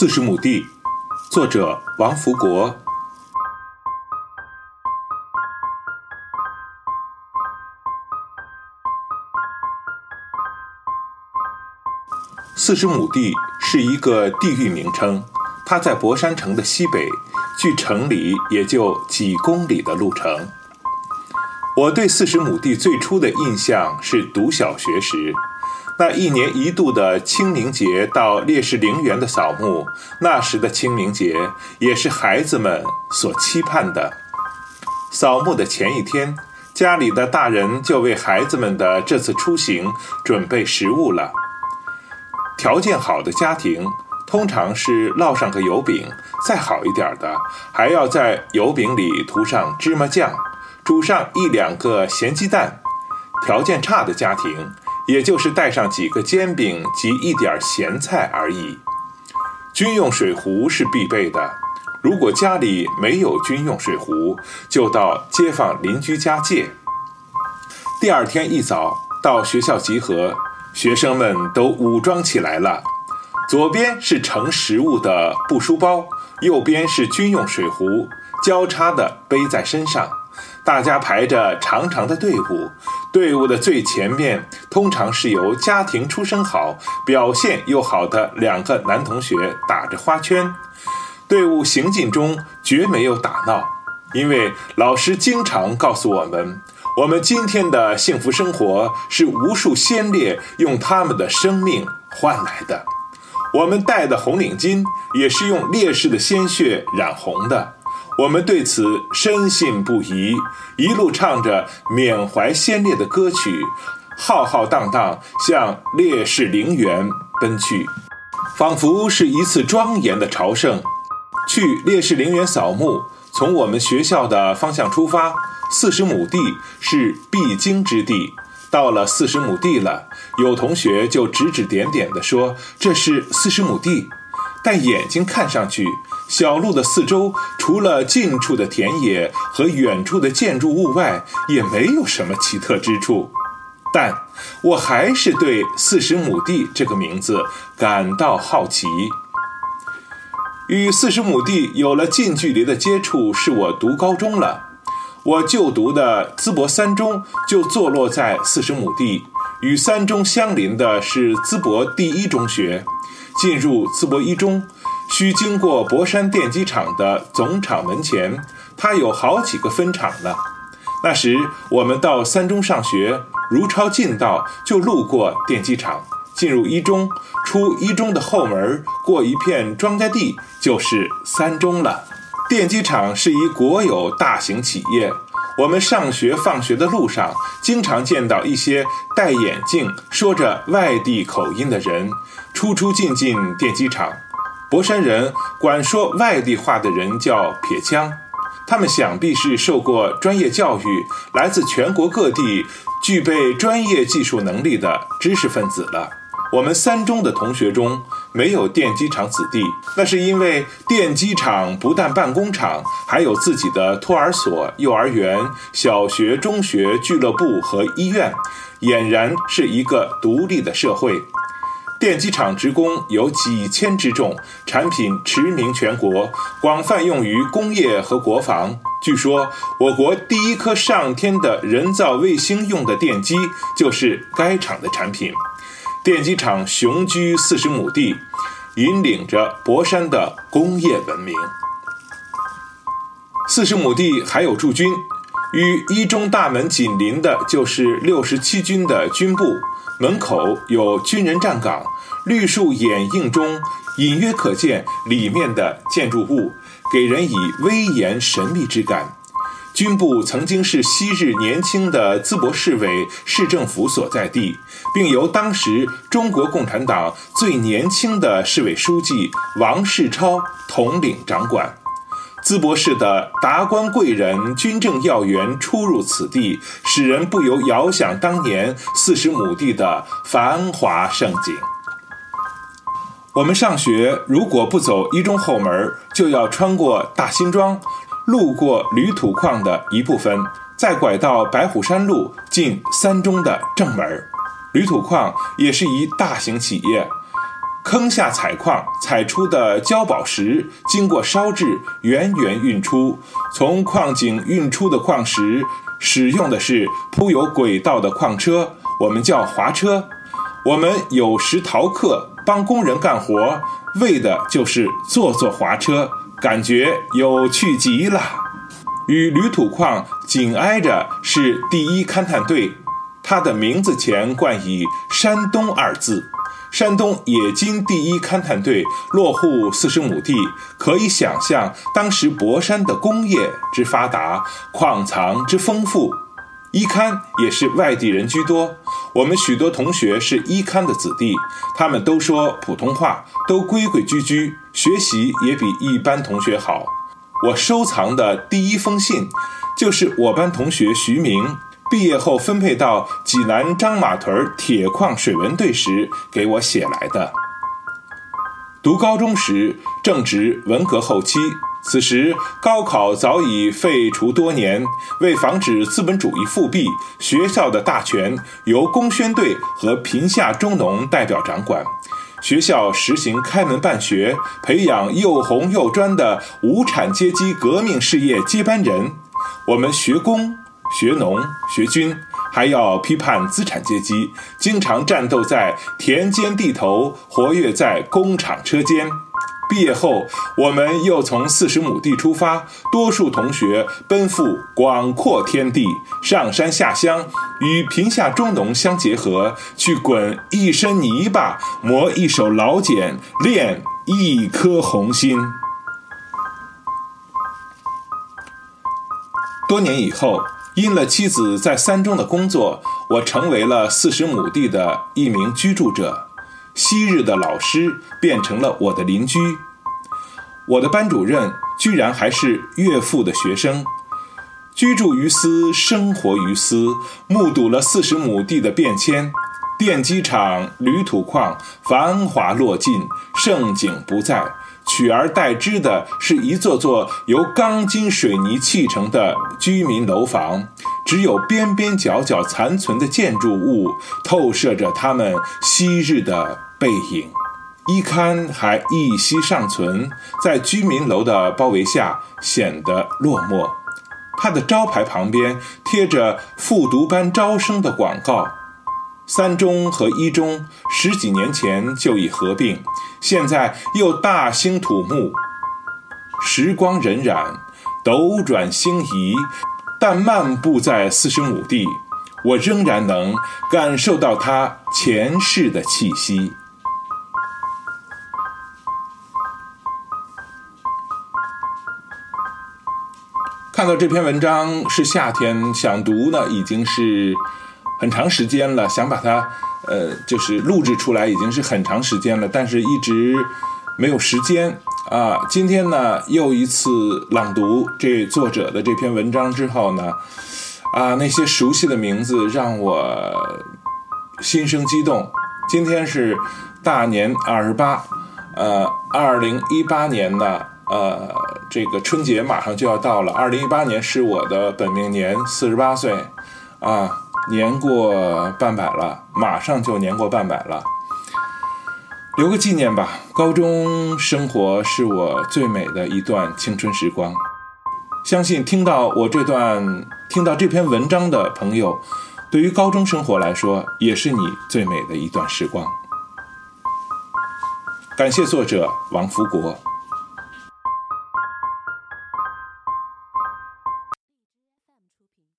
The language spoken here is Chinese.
四十亩地，作者王福国。四十亩地是一个地域名称，它在博山城的西北，距城里也就几公里的路程。我对四十亩地最初的印象是读小学时。那一年一度的清明节到烈士陵园的扫墓，那时的清明节也是孩子们所期盼的。扫墓的前一天，家里的大人就为孩子们的这次出行准备食物了。条件好的家庭，通常是烙上个油饼；再好一点的，还要在油饼里涂上芝麻酱，煮上一两个咸鸡蛋。条件差的家庭。也就是带上几个煎饼及一点咸菜而已。军用水壶是必备的，如果家里没有军用水壶，就到街坊邻居家借。第二天一早到学校集合，学生们都武装起来了，左边是盛食物的布书包，右边是军用水壶，交叉的背在身上。大家排着长长的队伍，队伍的最前面通常是由家庭出身好、表现又好的两个男同学打着花圈。队伍行进中绝没有打闹，因为老师经常告诉我们，我们今天的幸福生活是无数先烈用他们的生命换来的。我们戴的红领巾也是用烈士的鲜血染红的。我们对此深信不疑，一路唱着缅怀先烈的歌曲，浩浩荡荡向烈士陵园奔去，仿佛是一次庄严的朝圣。去烈士陵园扫墓，从我们学校的方向出发，四十亩地是必经之地。到了四十亩地了，有同学就指指点点地说：“这是四十亩地。”但眼睛看上去，小路的四周除了近处的田野和远处的建筑物外，也没有什么奇特之处。但我还是对“四十亩地”这个名字感到好奇。与四十亩地有了近距离的接触，是我读高中了。我就读的淄博三中就坐落在四十亩地，与三中相邻的是淄博第一中学。进入淄博一中，需经过博山电机厂的总厂门前，它有好几个分厂呢。那时我们到三中上学，如抄近道，就路过电机厂，进入一中，出一中的后门，过一片庄稼地，就是三中了。电机厂是一国有大型企业。我们上学放学的路上，经常见到一些戴眼镜、说着外地口音的人，出出进进电机厂。博山人管说外地话的人叫“撇枪”，他们想必是受过专业教育，来自全国各地，具备专业技术能力的知识分子了。我们三中的同学中没有电机厂子弟，那是因为电机厂不但办工厂，还有自己的托儿所、幼儿园、小学、中学、俱乐部和医院，俨然是一个独立的社会。电机厂职工有几千之众，产品驰名全国，广泛用于工业和国防。据说，我国第一颗上天的人造卫星用的电机就是该厂的产品。电机厂雄居四十亩地，引领着博山的工业文明。四十亩地还有驻军，与一中大门紧邻的就是六十七军的军部，门口有军人站岗，绿树掩映中隐约可见里面的建筑物，给人以威严神秘之感。军部曾经是昔日年轻的淄博市委市政府所在地，并由当时中国共产党最年轻的市委书记王世超统领掌管。淄博市的达官贵人、军政要员出入此地，使人不由遥想当年四十亩地的繁华盛景。我们上学如果不走一中后门，就要穿过大辛庄。路过铝土矿的一部分，再拐到白虎山路进三中的正门。铝土矿也是一大型企业，坑下采矿，采出的焦宝石经过烧制，源源运出。从矿井运出的矿石，使用的是铺有轨道的矿车，我们叫滑车。我们有时逃课，帮工人干活，为的就是坐坐滑车，感觉有趣极了。与铝土矿紧挨着是第一勘探队，它的名字前冠以“山东”二字。山东冶金第一勘探队落户四十亩地，可以想象当时博山的工业之发达，矿藏之丰富。一勘也是外地人居多，我们许多同学是一勘的子弟，他们都说普通话，都规规矩矩，学习也比一般同学好。我收藏的第一封信，就是我班同学徐明毕业后分配到济南张马屯铁矿水文队时给我写来的。读高中时正值文革后期。此时，高考早已废除多年。为防止资本主义复辟，学校的大权由工宣队和贫下中农代表掌管。学校实行开门办学，培养又红又专的无产阶级革命事业接班人。我们学工、学农、学军，还要批判资产阶级，经常战斗在田间地头，活跃在工厂车间。毕业后，我们又从四十亩地出发，多数同学奔赴广阔天地，上山下乡，与贫下中农相结合，去滚一身泥巴，磨一手老茧，练一颗红心。多年以后，因了妻子在三中的工作，我成为了四十亩地的一名居住者。昔日的老师变成了我的邻居，我的班主任居然还是岳父的学生。居住于斯，生活于斯，目睹了四十亩地的变迁，电机厂、铝土矿繁华落尽，盛景不再，取而代之的是一座座由钢筋水泥砌成的居民楼房。只有边边角角残存的建筑物透射着他们昔日的背影，一刊还一息尚存，在居民楼的包围下显得落寞。他的招牌旁边贴着复读班招生的广告。三中和一中十几年前就已合并，现在又大兴土木。时光荏苒，斗转星移。但漫步在四十亩地，我仍然能感受到它前世的气息。看到这篇文章是夏天，想读呢，已经是很长时间了，想把它呃，就是录制出来，已经是很长时间了，但是一直没有时间。啊，今天呢又一次朗读这作者的这篇文章之后呢，啊，那些熟悉的名字让我心生激动。今天是大年二十八，呃，二零一八年呢，呃，这个春节马上就要到了。二零一八年是我的本命年，四十八岁，啊，年过半百了，马上就年过半百了。留个纪念吧。高中生活是我最美的一段青春时光，相信听到我这段、听到这篇文章的朋友，对于高中生活来说，也是你最美的一段时光。感谢作者王福国。